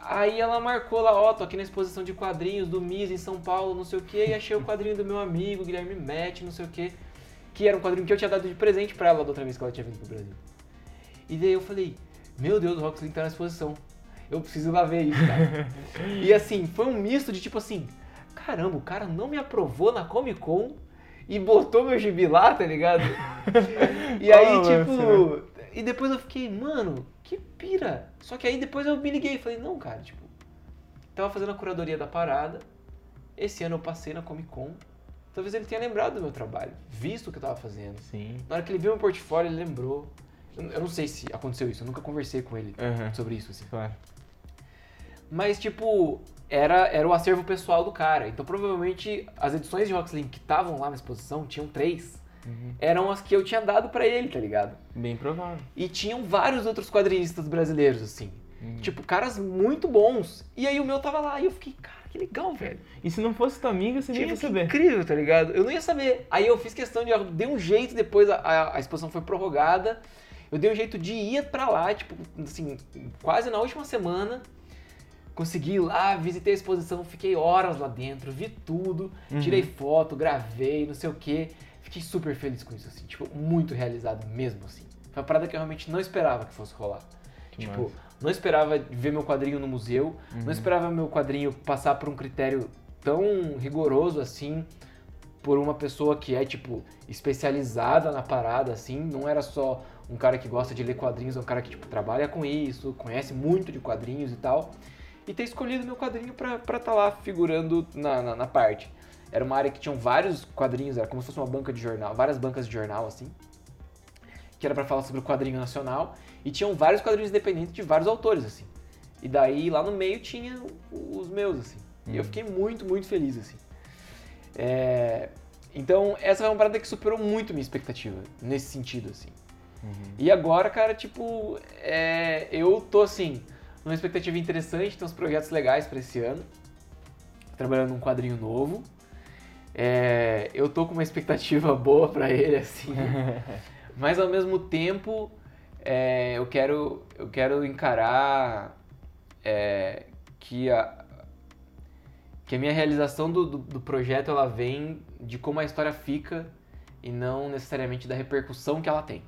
Aí ela marcou lá, ó, oh, tô aqui na exposição de quadrinhos do MIS em São Paulo, não sei o que, e achei o quadrinho do meu amigo, Guilherme Matt, não sei o que, que era um quadrinho que eu tinha dado de presente para ela da outra vez que ela tinha vindo pro Brasil. E daí eu falei, meu Deus, o Rocksling tá na exposição. Eu preciso lá ver isso, cara. e assim, foi um misto de tipo assim, caramba, o cara não me aprovou na Comic Con e botou meu gibi lá, tá ligado? e aí, tipo. E depois eu fiquei, mano, que pira. Só que aí depois eu me liguei e falei, não, cara, tipo. Tava fazendo a curadoria da parada. Esse ano eu passei na Comic Con. Talvez ele tenha lembrado do meu trabalho, visto o que eu tava fazendo. Sim. Na hora que ele viu meu portfólio, ele lembrou. Eu não sei se aconteceu isso, eu nunca conversei com ele uhum. sobre isso, assim. Claro. Mas, tipo, era, era o acervo pessoal do cara. Então, provavelmente, as edições de Roxlink que estavam lá na exposição, tinham três, uhum. eram as que eu tinha dado para ele, tá ligado? Bem provável. E tinham vários outros quadrinistas brasileiros, assim. Uhum. Tipo, caras muito bons. E aí o meu tava lá, e eu fiquei, cara, que legal, velho. E se não fosse tua amiga, você tipo, nem ia saber. incrível, tá ligado? Eu não ia saber. Aí eu fiz questão de, eu dei um jeito, depois a, a, a exposição foi prorrogada, eu dei um jeito de ir pra lá, tipo, assim, quase na última semana Consegui ir lá, visitei a exposição, fiquei horas lá dentro, vi tudo, uhum. tirei foto, gravei, não sei o que. Fiquei super feliz com isso, assim, tipo, muito realizado mesmo, assim. Foi uma parada que eu realmente não esperava que fosse rolar. Que tipo, massa. não esperava ver meu quadrinho no museu, uhum. não esperava meu quadrinho passar por um critério tão rigoroso assim, por uma pessoa que é, tipo, especializada na parada, assim, não era só um cara que gosta de ler quadrinhos, é um cara que, tipo, trabalha com isso, conhece muito de quadrinhos e tal e ter escolhido meu quadrinho para estar tá lá figurando na, na, na, parte. Era uma área que tinham vários quadrinhos, era como se fosse uma banca de jornal, várias bancas de jornal assim, que era para falar sobre o quadrinho nacional, e tinham vários quadrinhos independentes de vários autores assim. E daí lá no meio tinha os meus assim. Hum. E eu hum. fiquei muito, muito feliz assim. É... Então, essa foi uma parada que superou muito minha expectativa, nesse sentido, assim. Uhum. E agora, cara, tipo, é... eu tô assim, uma expectativa interessante, tem uns projetos legais para esse ano. Trabalhando num quadrinho novo. É, eu tô com uma expectativa boa para ele, assim. mas ao mesmo tempo, é, eu quero eu quero encarar é, que a que a minha realização do, do, do projeto ela vem de como a história fica e não necessariamente da repercussão que ela tem.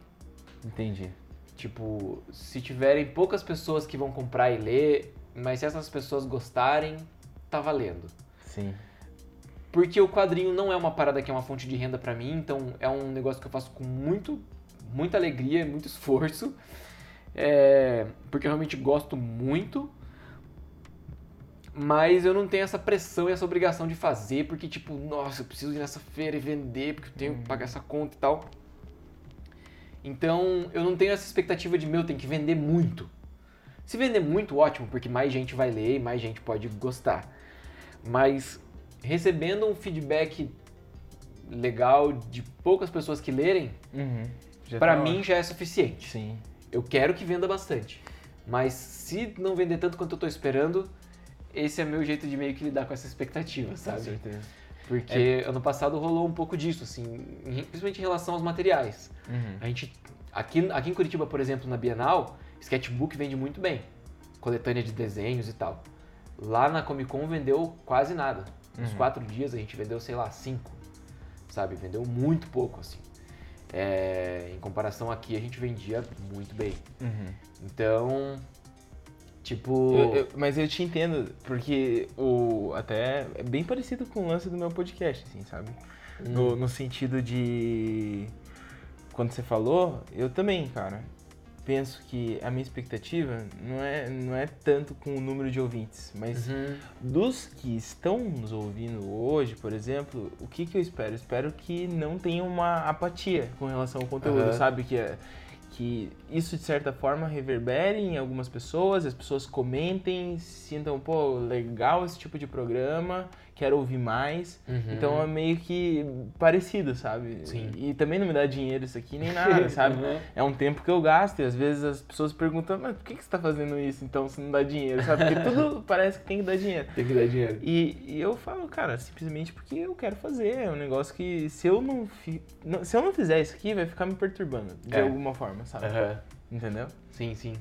Entendi. Tipo, se tiverem poucas pessoas que vão comprar e ler, mas se essas pessoas gostarem, tá valendo. Sim. Porque o quadrinho não é uma parada que é uma fonte de renda para mim, então é um negócio que eu faço com muito, muita alegria, muito esforço. É, porque eu realmente gosto muito. Mas eu não tenho essa pressão e essa obrigação de fazer, porque, tipo, nossa, eu preciso ir nessa feira e vender, porque eu tenho que pagar essa conta e tal. Então, eu não tenho essa expectativa de, meu, tem que vender muito. Se vender muito, ótimo, porque mais gente vai ler e mais gente pode gostar. Mas recebendo um feedback legal de poucas pessoas que lerem, Uhum. Pra tá mim ótimo. já é suficiente. Sim. Eu quero que venda bastante. Mas se não vender tanto quanto eu tô esperando, esse é meu jeito de meio que lidar com essa expectativa, Com sabe? certeza. Porque ano passado rolou um pouco disso, assim, principalmente em relação aos materiais. Uhum. A gente, aqui, aqui em Curitiba, por exemplo, na Bienal, sketchbook vende muito bem. Coletânea de desenhos e tal. Lá na Comic Con vendeu quase nada. Nos Uhum. quatro dias a gente vendeu, sei lá, cinco. Sabe? Vendeu muito pouco, assim. É, em comparação aqui, a gente vendia muito bem. Uhum. Então, tipo... Eu- eu- mas eu te entendo, porque o até é bem parecido com o lance do meu podcast, assim, sabe? Hum. No, no sentido de. Quando você falou, eu também, cara. Penso que a minha expectativa não é, não é tanto com o número de ouvintes, mas Uhum. dos que estão nos ouvindo hoje, por exemplo, o que, que eu espero? Eu espero que não tenha uma apatia com relação ao conteúdo, Aham. sabe? Que, é- que isso, de certa forma, reverbere em algumas pessoas, as pessoas comentem, sintam, pô, legal esse tipo de programa, quero ouvir mais. Uhum. Então é meio que parecido, sabe? Sim. E, também não me dá dinheiro isso aqui nem nada, sabe? Uhum. É um tempo que eu gasto e às vezes as pessoas perguntam, mas por que, que você tá fazendo isso então se não dá dinheiro, sabe? Porque tudo parece que tem que dar dinheiro. Tem que dar dinheiro. E, e eu falo, cara, simplesmente porque eu quero fazer. É um negócio que se eu não, fi- não- se eu não fizer isso aqui, vai ficar me perturbando de É. alguma forma, sabe? Aham. Entendeu? Sim, sim.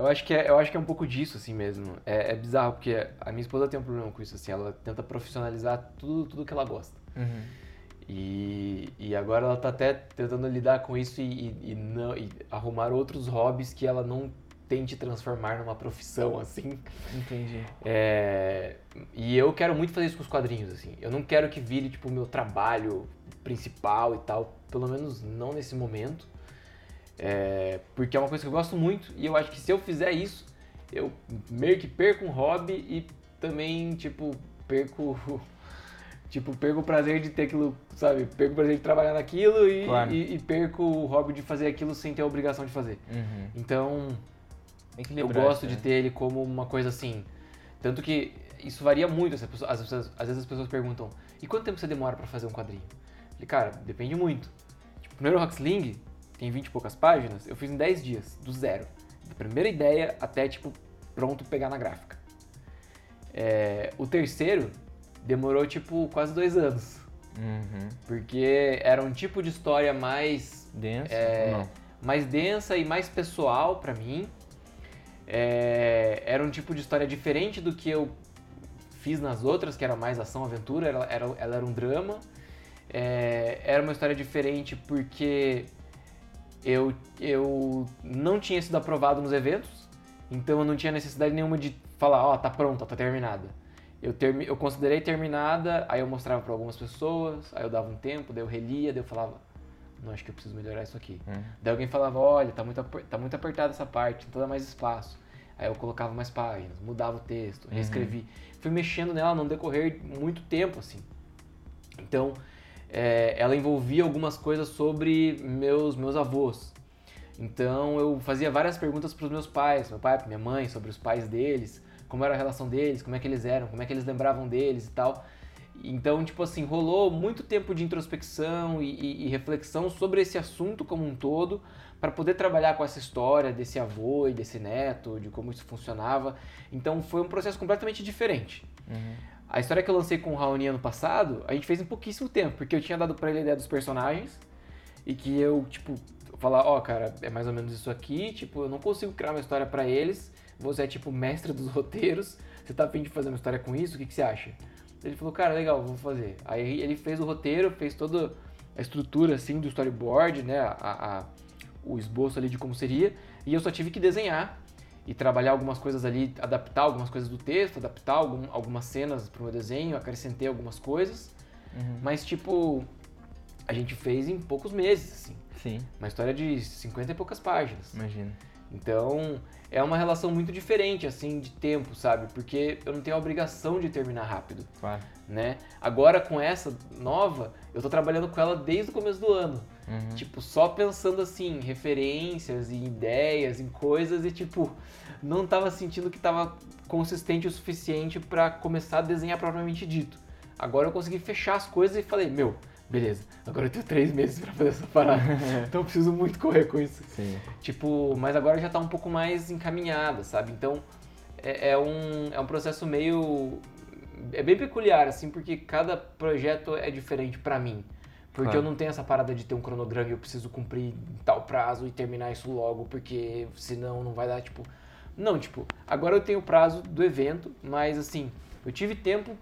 Eu acho que é, eu acho que é um pouco disso, assim mesmo. É, é bizarro, porque a minha esposa tem um problema com isso, assim. Ela tenta profissionalizar tudo, tudo que ela gosta. Uhum. E, e agora ela tá até tentando lidar com isso e, e- e não, e arrumar outros hobbies que ela não tente transformar numa profissão, assim. Entendi. É, e eu quero muito fazer isso com os quadrinhos, assim. Eu não quero que vire, tipo, o meu trabalho principal e tal. Pelo menos não nesse momento. É, porque é uma coisa que eu gosto muito. E eu acho que se eu fizer isso, eu meio que perco um hobby e também, tipo, perco... Tipo, perco o prazer de ter aquilo, sabe? Perco o prazer de trabalhar naquilo e, Claro. e, e perco o hobby de fazer aquilo sem ter a obrigação de fazer. Uhum. Então, eu gosto isso, de né? ter ele como uma coisa assim. Tanto que isso varia muito. As pessoas, as pessoas- às vezes as pessoas perguntam: e quanto tempo você demora pra fazer um quadrinho? Eu falei, cara, depende muito. Tipo, o primeiro Rocksling tem 20 e poucas páginas, eu fiz em 10 dias, do zero. Da primeira ideia até, tipo, pronto pegar na gráfica. É, o terceiro demorou, tipo, quase dois anos. Uhum. Porque era um tipo de história mais Denso? É, mais densa e mais pessoal pra mim. É, era um tipo de história diferente do que eu fiz nas outras, que era mais ação, aventura, ela era, ela era um drama. É, era uma história diferente porque eu, eu não tinha sido aprovado nos eventos, então eu não tinha necessidade nenhuma de falar, ó, tá pronta, tá terminada. Eu, termi eu considerei terminada, aí eu mostrava pra algumas pessoas, aí eu dava um tempo, daí eu relia, daí eu falava, não, acho que eu preciso melhorar isso aqui. Hum. Daí alguém falava, olha, tá muito, tá muito apertada essa parte, então dá mais espaço. Aí eu colocava mais páginas, mudava o texto, Uhum. reescrevi. Fui mexendo nela num decorrer muito tempo, assim. Então, é, ela envolvia algumas coisas sobre meus, meus avós. Então, eu fazia várias perguntas para os meus pais, meu pai, minha mãe, sobre os pais deles, como era a relação deles, como é que eles eram, como é que eles lembravam deles e tal. Então, tipo assim, rolou muito tempo de introspecção e, e- e reflexão sobre esse assunto como um todo, para poder trabalhar com essa história desse avô e desse neto, de como isso funcionava. Então, foi um processo completamente diferente. Uhum. A história que eu lancei com o Raoni ano passado, a gente fez em pouquíssimo tempo, porque eu tinha dado pra ele a ideia dos personagens e que eu, tipo, falar, ó, oh, cara, é mais ou menos isso aqui, tipo, eu não consigo criar uma história para eles, você é tipo mestre dos roteiros, você tá afim de fazer uma história com isso, o que, que você acha? Ele falou, cara, legal, vou fazer. Aí ele fez o roteiro, fez toda a estrutura assim do storyboard, né, a, a, o esboço ali de como seria, e eu só tive que desenhar e trabalhar algumas coisas ali, adaptar algumas coisas do texto, adaptar algum, algumas cenas para o meu desenho, acrescentei algumas coisas, uhum. mas tipo, a gente fez em poucos meses, assim. Sim. Uma história de 50 e poucas páginas. Imagina. Então, é uma relação muito diferente, assim, de tempo, sabe? Porque eu não tenho a obrigação de terminar rápido. Claro. Né? Agora, com essa nova, eu tô trabalhando com ela desde o começo do ano. Uhum. Tipo, só pensando, assim, em referências, em ideias, em coisas e, tipo, não tava sentindo que tava consistente o suficiente para começar a desenhar propriamente dito. Agora eu consegui fechar as coisas e falei, meu, beleza, agora eu tenho três meses para fazer essa parada. então eu preciso muito correr com isso. Sim. Tipo, mas agora já tá um pouco mais encaminhada, sabe? Então é, é, um, é um processo meio. É bem peculiar, assim, porque cada projeto é diferente para mim. Porque claro. eu não tenho essa parada de ter um cronograma e eu preciso cumprir tal prazo e terminar isso logo, porque senão não vai dar, tipo. Não, tipo, agora eu tenho o prazo do evento, mas assim, eu tive tempo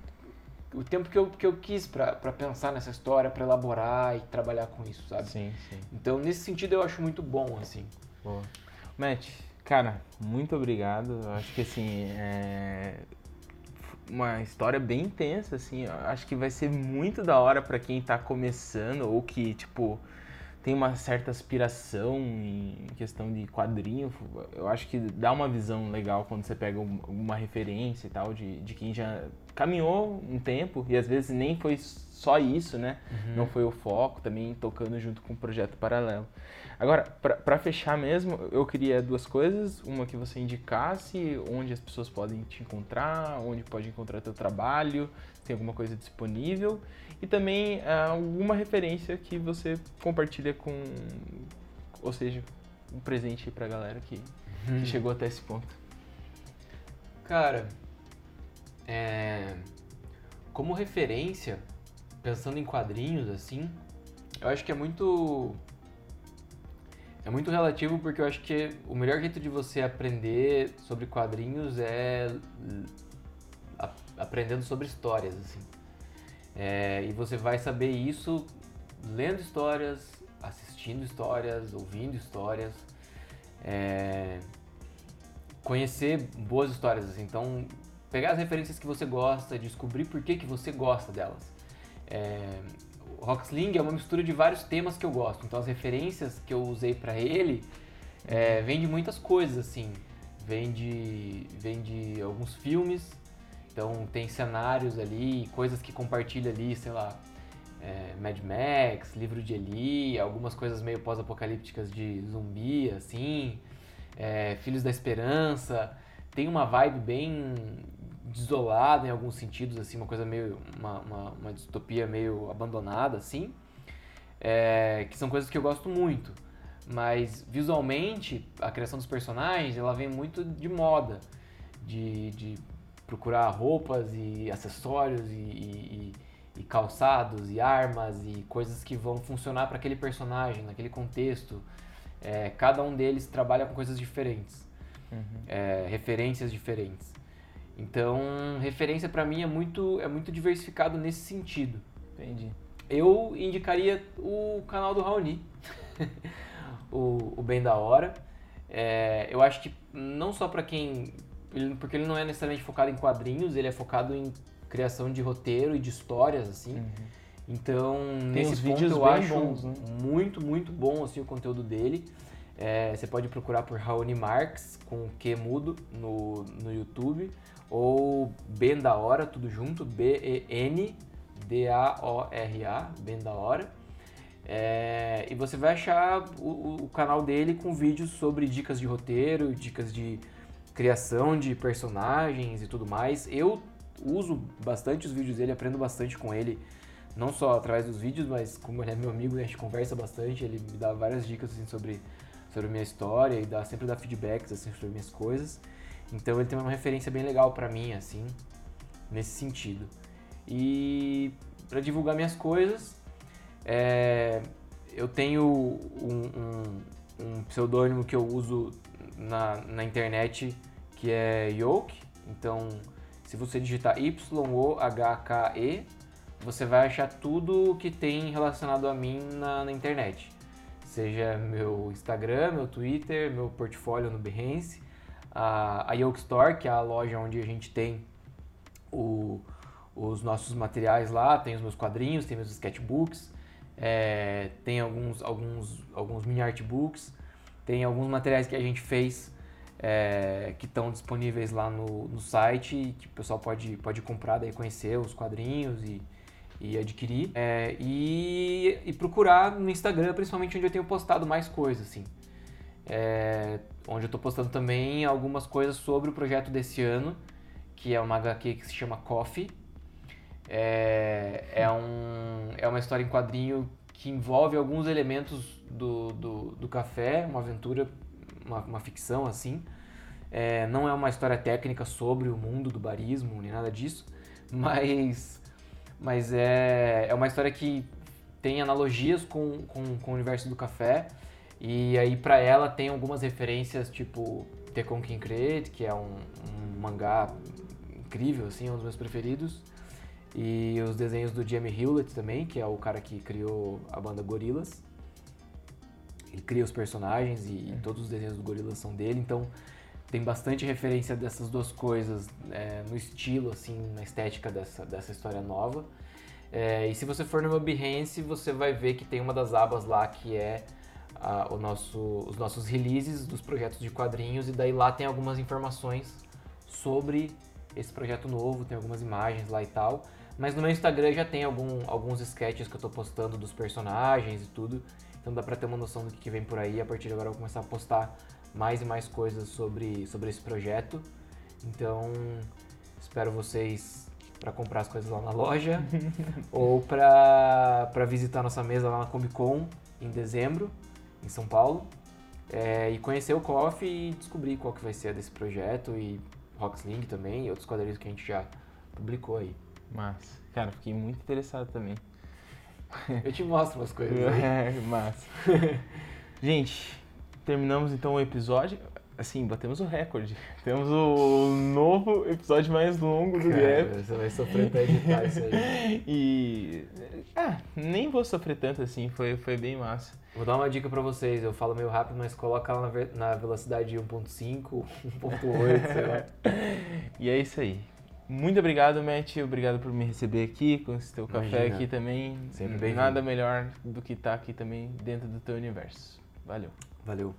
o tempo que eu, que eu quis para pensar nessa história, para elaborar e trabalhar com isso, sabe? Sim, sim. Então, nesse sentido, eu acho muito bom, assim. Boa. Matt, cara, muito obrigado. Eu acho que, assim, é uma história bem intensa, assim. Acho que vai ser muito da hora para quem tá começando ou que, tipo, tem uma certa aspiração em questão de quadrinho. Eu acho que dá uma visão legal quando você pega uma referência e tal de, de quem já caminhou um tempo e às vezes nem foi só isso, né? Uhum. Não foi o foco, também tocando junto com um projeto paralelo. Agora, para fechar mesmo, eu queria duas coisas. Uma que você indicasse onde as pessoas podem te encontrar, onde pode encontrar teu trabalho, tem alguma coisa disponível. E também uh, alguma referência que você compartilha com, ou seja, um presente para a galera que, uhum. que chegou até esse ponto. Cara, é, como referência, pensando em quadrinhos assim, eu acho que é muito é muito relativo porque eu acho que o melhor jeito de você aprender sobre quadrinhos é aprendendo sobre histórias assim. É, e você vai saber isso lendo histórias, assistindo histórias, ouvindo histórias, é, conhecer boas histórias. Assim. Então, pegar as referências que você gosta, descobrir por que, que você gosta delas. É, o Rocksling é uma mistura de vários temas que eu gosto, então as referências que eu usei para ele é, vem de muitas coisas, assim. Vem de, vem de alguns filmes, então tem cenários ali, coisas que compartilha ali, sei lá, é, Mad Max, livro de Eli, algumas coisas meio pós-apocalípticas de zumbi, assim, é, Filhos da Esperança. Tem uma vibe bem desolada em alguns sentidos, assim, uma coisa meio. uma, uma, uma distopia meio abandonada, assim. É, que são coisas que eu gosto muito. Mas visualmente, a criação dos personagens ela vem muito de moda, de, de procurar roupas e acessórios e, e, e, calçados e armas e coisas que vão funcionar para aquele personagem, naquele contexto. É, cada um deles trabalha com coisas diferentes, uhum. é, referências diferentes. Então, referência para mim é muito, é muito diversificado nesse sentido. Entendi. Eu indicaria o canal do Raoni, o, o Bem da Hora. É, eu acho que não só para quem. Porque ele não é necessariamente focado em quadrinhos, ele é focado em criação de roteiro e de histórias, assim. Uhum. Então, Tem nesse ponto eu acho bons, né? muito, muito bom assim, o conteúdo dele. É, você pode procurar por Raoni Marx, com Q mudo, no, no YouTube ou Ben da Hora, tudo junto, B-E-N-D-A-O-R-A, Ben da Hora. É, e você vai achar o, o, canal dele com vídeos sobre dicas de roteiro, dicas de criação de personagens e tudo mais. Eu uso bastante os vídeos dele, aprendo bastante com ele, não só através dos vídeos, mas como ele é meu amigo, a gente conversa bastante, ele me dá várias dicas assim, sobre, sobre minha história e dá, sempre dá feedbacks assim, sobre minhas coisas. Então ele tem uma referência bem legal para mim, assim, nesse sentido. E para divulgar minhas coisas, é, eu tenho um, um, um pseudônimo que eu uso na, na internet que é Yoke. Então, se você digitar Y-O-H-K-E, você vai achar tudo que tem relacionado a mim na, na internet. Seja meu Instagram, meu Twitter, meu portfólio no Behance, a, a Yoke Store, que é a loja onde a gente tem o, os nossos materiais lá, tem os meus quadrinhos, tem meus sketchbooks, é, tem alguns, alguns, alguns mini artbooks, tem alguns materiais que a gente fez é, que estão disponíveis lá no, no site que o pessoal pode, pode comprar, daí conhecer os quadrinhos e, e adquirir. É, e, e, procurar no Instagram, principalmente onde eu tenho postado mais coisas, assim. É, onde eu estou postando também algumas coisas sobre o projeto desse ano, que é uma HQ que se chama Coffee. É, é, um, é uma história em quadrinho que envolve alguns elementos do, do, do café, uma aventura, uma, uma ficção assim. É, não é uma história técnica sobre o mundo do barismo, nem nada disso, mas, mas é, é uma história que tem analogias com, com, com o universo do café. E aí para ela tem algumas referências, tipo Tekon Kinkred, que é um, um mangá incrível, assim, é um dos meus preferidos. E os desenhos do Jamie Hewlett também, que é o cara que criou a banda Gorillaz. Ele cria os personagens e, é. todos os desenhos do Gorillaz são dele, então tem bastante referência dessas duas coisas é, no estilo, assim, na estética dessa, dessa história nova. É, e se você for no meu Behance, você vai ver que tem uma das abas lá que é a, o nosso, os nossos releases dos projetos de quadrinhos, e daí lá tem algumas informações sobre esse projeto novo, tem algumas imagens lá e tal. Mas no meu Instagram já tem algum, alguns sketches que eu tô postando dos personagens e tudo. Então dá pra ter uma noção do que vem por aí. A partir de agora eu vou começar a postar mais e mais coisas sobre, sobre esse projeto. Então espero vocês para comprar as coisas lá na loja ou para visitar nossa mesa lá na Comic Con em dezembro, em São Paulo. É, e conhecer o Coffee e descobrir qual que vai ser desse projeto e Rocksling também e outros quadrinhos que a gente já publicou aí. Mas, cara, fiquei muito interessado também. Eu te mostro umas coisas. Aí. É, massa. Gente, terminamos então o episódio. Assim, batemos o recorde. Temos o novo episódio mais longo do Gap. Você vai sofrer pra editar isso aí. E. Ah, nem vou sofrer tanto assim, foi, foi bem massa. Vou dar uma dica pra vocês, eu falo meio rápido, mas coloca lá na, na velocidade 1.5, 1.8, sei lá. E é isso aí. Muito obrigado, Matt. Obrigado por me receber aqui, com esse teu Imagina. café aqui também. Sempre bem Nada melhor do que estar tá aqui também dentro do teu universo. Valeu. Valeu.